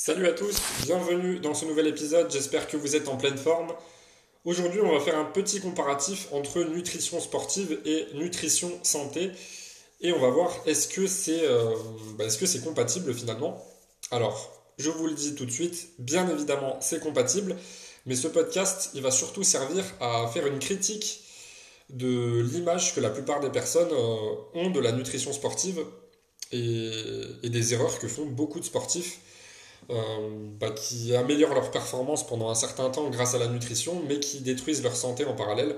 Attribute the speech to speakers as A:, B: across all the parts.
A: Salut à tous, bienvenue dans ce nouvel épisode, j'espère que vous êtes en pleine forme. Aujourd'hui on va faire un petit comparatif entre nutrition sportive et nutrition santé et on va voir est-ce que c'est euh, bah, est-ce que c'est compatible finalement? Alors, je vous le dis tout de suite, bien évidemment c'est compatible, mais ce podcast il va surtout servir à faire une critique de l'image que la plupart des personnes euh, ont de la nutrition sportive et, des erreurs que font beaucoup de sportifs bah, qui améliorent leur performance pendant un certain temps grâce à la nutrition, mais qui détruisent leur santé en parallèle.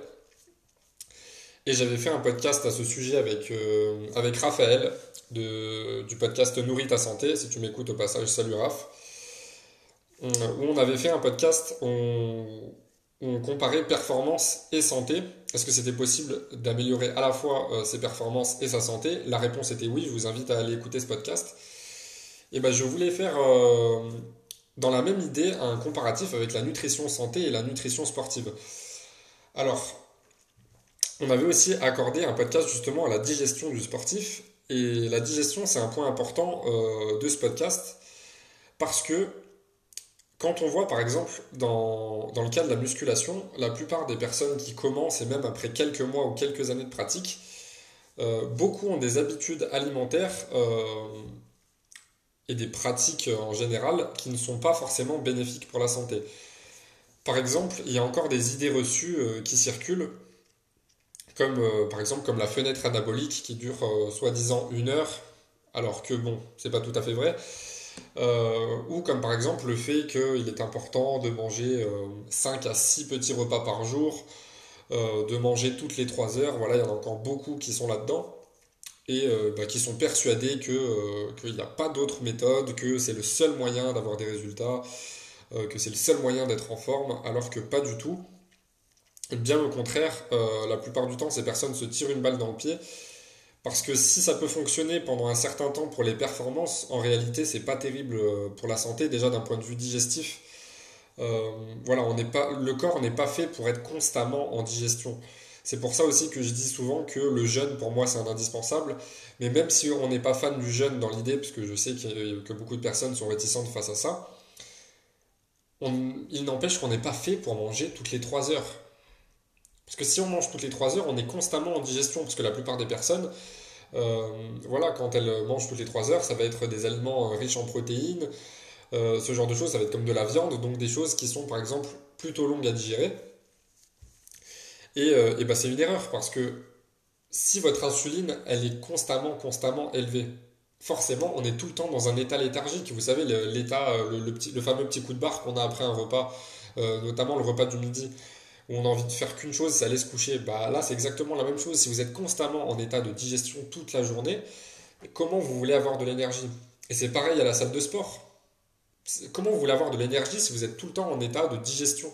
A: Et j'avais fait un podcast à ce sujet avec, euh, avec Raphaël de, du podcast Nourris ta santé. Si tu m'écoutes au passage, salut Raph. Où on avait fait un podcast, on, on comparait performance et santé. Est-ce que c'était possible d'améliorer à la fois euh, ses performances et sa santé? La réponse était oui, je vous invite à aller écouter ce podcast. Et ben je voulais faire euh, dans la même idée un comparatif avec la nutrition santé et la nutrition sportive. Alors, on avait aussi accordé un podcast justement à la digestion du sportif. Et la digestion, c'est un point important euh, de ce podcast parce que quand on voit par exemple dans, dans, le cas de la musculation, la plupart des personnes qui commencent, et même après quelques mois ou quelques années de pratique, euh, beaucoup ont des habitudes alimentaires et des pratiques en général qui ne sont pas forcément bénéfiques pour la santé. Par exemple, il y a encore des idées reçues euh, qui circulent, comme par exemple comme la fenêtre anabolique qui dure soi-disant une heure, alors que bon, c'est pas tout à fait vrai. Euh, ou comme par exemple le fait qu'il est important de manger 5 euh, à 6 petits repas par jour, euh, de manger toutes les 3 heures. Voilà, il y en a encore beaucoup qui sont là-dedans et bah, qui sont persuadés qu'il n'y a pas d'autre méthode, que c'est le seul moyen d'avoir des résultats, que c'est le seul moyen d'être en forme, alors que pas du tout. Bien au contraire, la plupart du temps, ces personnes se tirent une balle dans le pied parce que si ça peut fonctionner pendant un certain temps pour les performances, en réalité, c'est pas terrible euh, pour la santé, déjà d'un point de vue digestif. Euh, voilà, on pas, le corps n'est pas fait pour être constamment en digestion. C'est pour ça aussi que je dis souvent que le jeûne, pour moi, c'est un indispensable. Mais même si on n'est pas fan du jeûne dans l'idée, puisque je sais que, beaucoup de personnes sont réticentes face à ça, il n'empêche qu'on n'est pas fait pour manger toutes les 3 heures. Parce que si on mange toutes les 3 heures, on est constamment en digestion, parce que la plupart des personnes, euh, voilà, quand elles mangent toutes les 3 heures, ça va être des aliments euh, riches en protéines, euh, ce genre de choses, ça va être comme de la viande, donc des choses qui sont par exemple plutôt longues à digérer. Et, et bah, c'est une erreur, parce que si votre insuline, elle est constamment, constamment élevée, forcément, on est tout le temps dans un état léthargique. Vous savez, l'état, le, le, fameux petit coup de barre qu'on a après un repas, notamment le repas du midi où on a envie de faire qu'une chose, c'est aller se coucher. Bah là, c'est exactement la même chose. Si vous êtes constamment en état de digestion toute la journée, comment vous voulez avoir de l'énergie? Et c'est pareil à la salle de sport. Comment vous voulez avoir de l'énergie si vous êtes tout le temps en état de digestion?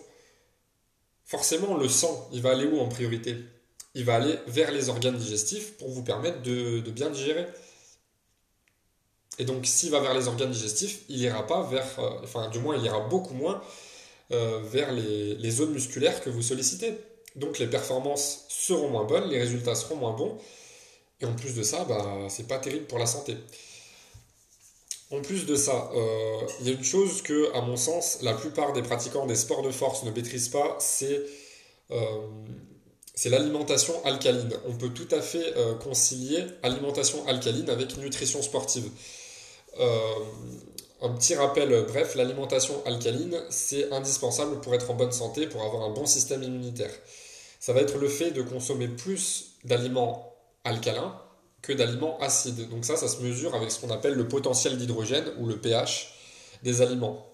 A: Forcément, le sang, il va aller où en priorité? Il va aller vers les organes digestifs pour vous permettre de, bien digérer. Et donc, s'il va vers les organes digestifs, il ira pas vers, euh, enfin, du moins, il ira beaucoup moins euh, vers les, zones musculaires que vous sollicitez. Donc les performances seront moins bonnes, les résultats seront moins bons. Et en plus de ça, bah, c'est pas terrible pour la santé. En plus de ça, euh, il y a une chose que, à mon sens, la plupart des pratiquants des sports de force ne maîtrisent pas, c'est euh, l'alimentation alcaline. On peut tout à fait concilier alimentation alcaline avec nutrition sportive. Un petit rappel euh, bref, l'alimentation alcaline, c'est indispensable pour être en bonne santé, pour avoir un bon système immunitaire. Ça va être le fait de consommer plus d'aliments alcalins que d'aliments acides. Donc ça, ça se mesure avec ce qu'on appelle le potentiel d'hydrogène ou le pH des aliments.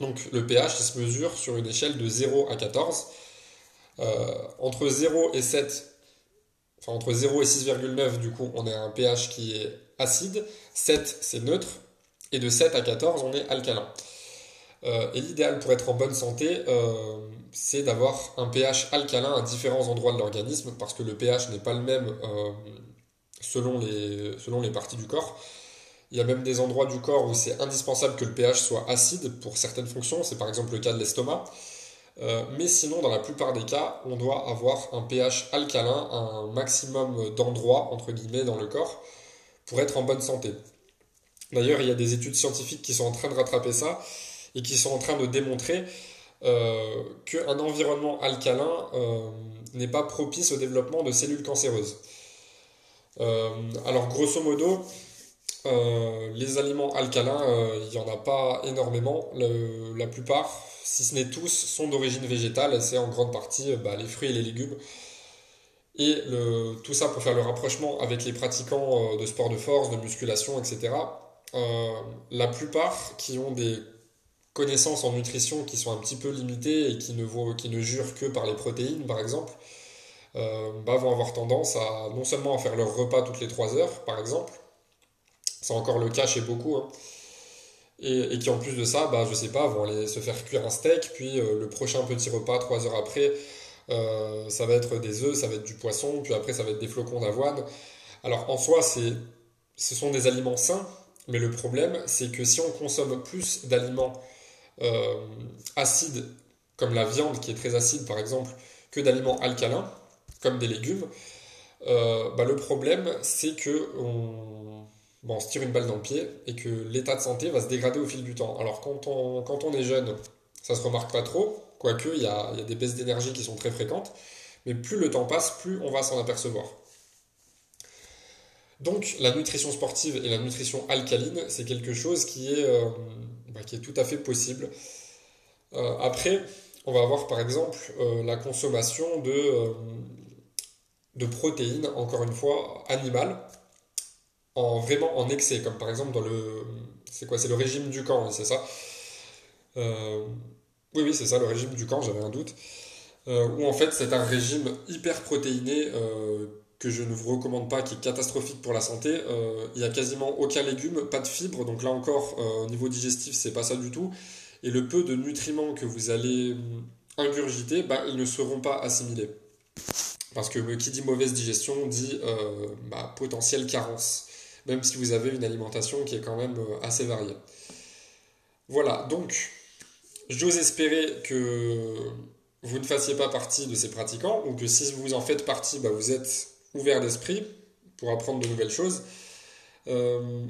A: Donc le pH, il se mesure sur une échelle de 0 à 14. Euh, entre 0 et 7, enfin entre 0 et 6,9, du coup, on a un pH qui est acide. 7, c'est neutre. Et de 7 à 14, on est alcalin. Euh, et l'idéal pour être en bonne santé, euh, c'est d'avoir un pH alcalin à différents endroits de l'organisme, parce que le pH n'est pas le même selon, les, selon les parties du corps. Il y a même des endroits du corps où c'est indispensable que le pH soit acide pour certaines fonctions, c'est par exemple le cas de l'estomac. mais sinon, dans la plupart des cas, on doit avoir un pH alcalin, un maximum d'endroits, entre guillemets, dans le corps, pour être en bonne santé. D'ailleurs, il y a des études scientifiques qui sont en train de rattraper ça et qui sont en train de démontrer euh, qu'un environnement alcalin euh, n'est pas propice au développement de cellules cancéreuses. Euh, alors, grosso modo, les aliments alcalins, il n'y en a pas énormément. la plupart, si ce n'est tous, sont d'origine végétale. C'est en grande partie bah, les fruits et les légumes. Et tout ça pour faire le rapprochement avec les pratiquants de sport de force, de musculation, etc. la plupart qui ont des connaissances en nutrition qui sont un petit peu limitées et qui ne, qui ne jurent que par les protéines, par exemple, euh, bah, vont avoir tendance à non seulement à faire leur repas toutes les 3 heures, par exemple, c'est encore le cas chez beaucoup, hein, et, qui en plus de ça, bah, je sais pas, vont aller se faire cuire un steak, puis euh, le prochain petit repas, 3 heures après, euh, ça va être des œufs, ça va être du poisson, puis après ça va être des flocons d'avoine. Alors en soi, ce sont des aliments sains, mais le problème, c'est que si on consomme plus d'aliments euh, acides, comme la viande qui est très acide par exemple, que d'aliments alcalins, comme des légumes, euh, bah, le problème c'est que on, se tire une balle dans le pied et que l'état de santé va se dégrader au fil du temps. Alors quand on, quand on est jeune, ça se remarque pas trop, quoique il y a, y a des baisses d'énergie qui sont très fréquentes, mais plus le temps passe, plus on va s'en apercevoir. Donc la nutrition sportive et la nutrition alcaline, c'est quelque chose qui est, euh, bah, qui est tout à fait possible. Euh, après, on va avoir par exemple la consommation de, de protéines, encore une fois, animales, en, vraiment en excès, comme par exemple dans le... C'est quoi C'est le régime du camp, c'est ça Oui, oui, c'est ça, le régime du camp, j'avais un doute. où en fait c'est un régime hyper protéiné que je ne vous recommande pas, qui est catastrophique pour la santé. Euh, il n'y a quasiment aucun légume, pas de fibres, donc là encore, euh, au niveau digestif, c'est pas ça du tout. Et le peu de nutriments que vous allez ingurgiter, bah, ils ne seront pas assimilés. Parce que qui dit mauvaise digestion dit euh, bah, potentielle carence, même si vous avez une alimentation qui est quand même assez variée. Voilà, donc j'ose espérer que vous ne fassiez pas partie de ces pratiquants, ou que si vous en faites partie, bah, vous êtes ouvert d'esprit pour apprendre de nouvelles choses. Euh,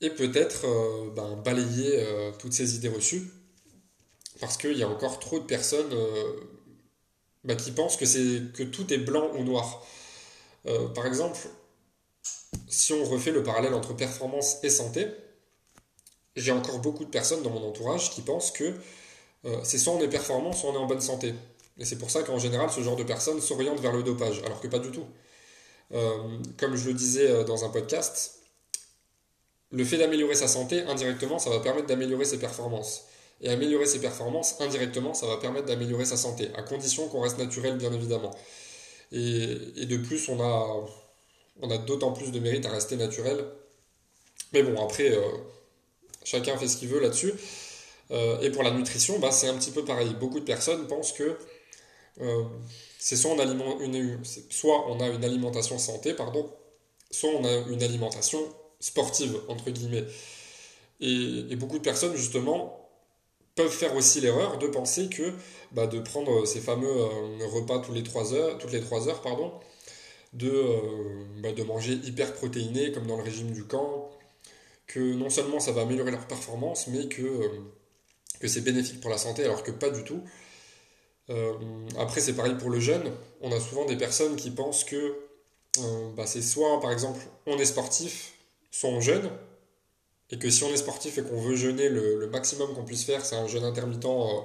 A: et peut-être euh, ben, balayer euh, toutes ces idées reçues. Parce qu'il y a encore trop de personnes ben, qui pensent que, que tout est blanc ou noir. par exemple, si on refait le parallèle entre performance et santé, j'ai encore beaucoup de personnes dans mon entourage qui pensent que c'est soit on est performant, soit on est en bonne santé. Et c'est pour ça qu'en général, ce genre de personnes s'orientent vers le dopage, alors que pas du tout. Euh, comme je le disais euh, dans un podcast, le fait d'améliorer sa santé, indirectement, ça va permettre d'améliorer ses performances. Et améliorer ses performances, indirectement, ça va permettre d'améliorer sa santé, à condition qu'on reste naturel, bien évidemment. Et, de plus, on a, on a d'autant plus de mérite à rester naturel. Mais bon, après, euh, chacun fait ce qu'il veut là-dessus. et pour la nutrition, bah, c'est un petit peu pareil. Beaucoup de personnes pensent que c'est soit soit on a une alimentation santé, pardon, soit on a une alimentation sportive, entre guillemets. Et, beaucoup de personnes, justement, peuvent faire aussi l'erreur de penser que bah, de prendre ces fameux euh, repas tous les 3 heures, toutes les 3 heures, pardon, de, euh, bah, de manger hyper protéiné comme dans le régime du camp, que non seulement ça va améliorer leur performance, mais que, euh, c'est bénéfique pour la santé, alors que pas du tout. Après, c'est pareil pour le jeûne. On a souvent des personnes qui pensent que bah, c'est soit, par exemple, on est sportif, soit on jeûne, et que si on est sportif et qu'on veut jeûner, le, maximum qu'on puisse faire, c'est un jeûne intermittent euh,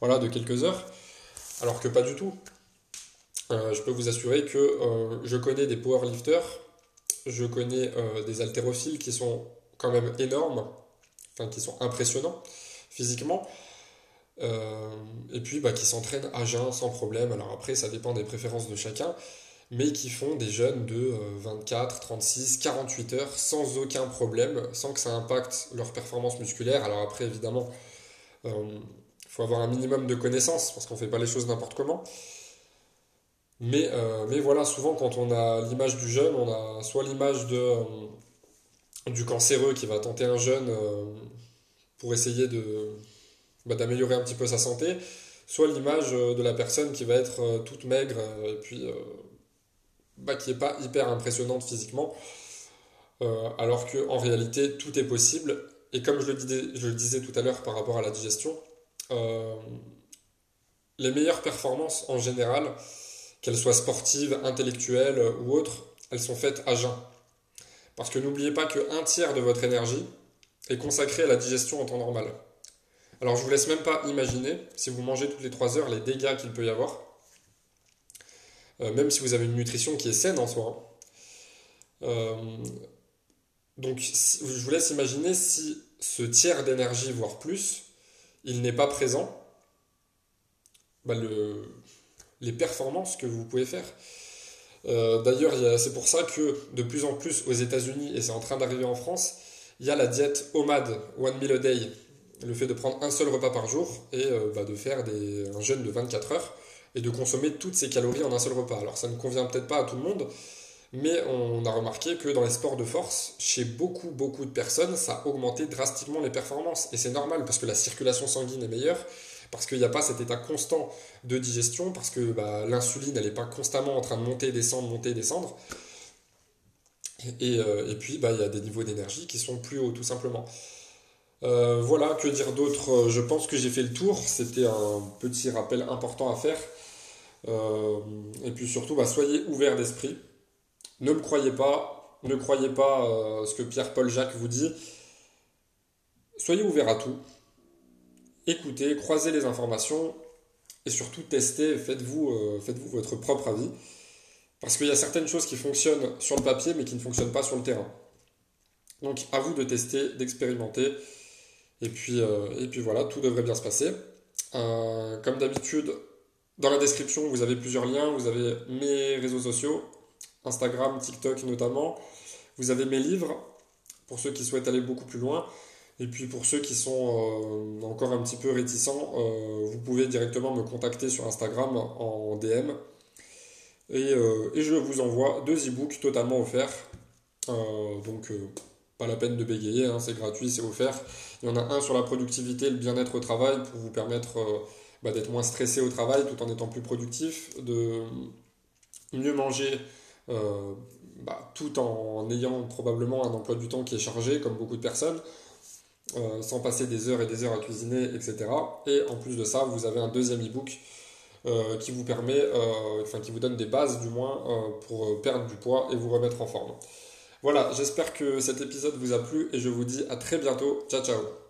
A: voilà, de quelques heures, alors que pas du tout. je peux vous assurer que je connais des powerlifters, je connais des haltérophiles qui sont quand même énormes, enfin qui sont impressionnants physiquement, euh, et puis bah, qui s'entraînent à jeun sans problème. Alors après, ça dépend des préférences de chacun, mais qui font des jeûnes de 24, 36, 48 heures sans aucun problème, sans que ça impacte leur performance musculaire. Alors après, évidemment, il euh, faut avoir un minimum de connaissances parce qu'on ne fait pas les choses n'importe comment. Mais, euh, mais voilà, souvent quand on a l'image du jeûne, on a soit l'image de, du cancéreux qui va tenter un jeûne pour essayer bah, d'améliorer un petit peu sa santé, soit l'image euh, de la personne qui va être euh, toute maigre euh, et puis bah, qui n'est pas hyper impressionnante physiquement. alors qu'en réalité, tout est possible. Et comme je le je le disais tout à l'heure par rapport à la digestion, les meilleures performances en général, qu'elles soient sportives, intellectuelles ou autres, elles sont faites à jeun. Parce que n'oubliez pas qu'un tiers de votre énergie est consacré à la digestion en temps normal. Alors je vous laisse même pas imaginer, si vous mangez toutes les 3 heures, les dégâts qu'il peut y avoir. Euh, même si vous avez une nutrition qui est saine en soi. Hein. Euh, donc je vous laisse imaginer si ce tiers d'énergie, voire plus, il n'est pas présent, bah, les performances que vous pouvez faire. Euh, d'ailleurs, c'est pour ça que de plus en plus aux États-Unis, et c'est en train d'arriver en France, il y a la diète OMAD, One Meal a Day, le fait de prendre un seul repas par jour et bah, de faire des, un jeûne de 24 heures et de consommer toutes ces calories en un seul repas. Alors ça ne convient peut-être pas à tout le monde, mais on a remarqué que dans les sports de force, chez beaucoup, beaucoup de personnes, ça a augmenté drastiquement les performances. Et c'est normal parce que la circulation sanguine est meilleure, parce qu'il n'y a pas cet état constant de digestion, parce que bah, l'insuline, elle n'est pas constamment en train de monter, descendre, monter, descendre. Et, euh, puis, bah, il y a des niveaux d'énergie qui sont plus hauts, tout simplement. Euh, voilà, que dire d'autre? Je pense que j'ai fait le tour. C'était un petit rappel important à faire. Euh, et puis surtout, bah, soyez ouverts d'esprit. Ne me croyez pas. Ne croyez pas ce que Pierre-Paul Jacques vous dit. Soyez ouverts à tout écoutez, croisez les informations et surtout testez, faites-vous euh, faites-vous votre propre avis. Parce qu'il y a certaines choses qui fonctionnent sur le papier mais qui ne fonctionnent pas sur le terrain. Donc à vous de tester, d'expérimenter. Et puis, euh, et puis voilà, tout devrait bien se passer. Euh, comme d'habitude, dans la description, vous avez plusieurs liens. Vous avez mes réseaux sociaux, Instagram, TikTok notamment. Vous avez mes livres, pour ceux qui souhaitent aller beaucoup plus loin. Et puis pour ceux qui sont euh, encore un petit peu réticents, euh, vous pouvez directement me contacter sur Instagram en DM. Euh, et, je vous envoie deux e-books totalement offerts. donc pas la peine de bégayer, hein, c'est gratuit, c'est offert. Il y en a un sur la productivité et le bien-être au travail pour vous permettre bah, d'être moins stressé au travail tout en étant plus productif, de mieux manger bah, tout en ayant probablement un emploi du temps qui est chargé comme beaucoup de personnes. Euh, sans passer des heures et des heures à cuisiner, etc. Et en plus de ça, vous avez un deuxième e-book euh, qui vous permet, euh, enfin qui vous donne des bases du moins pour perdre du poids et vous remettre en forme. Voilà, j'espère que cet épisode vous a plu et je vous dis à très bientôt. Ciao ciao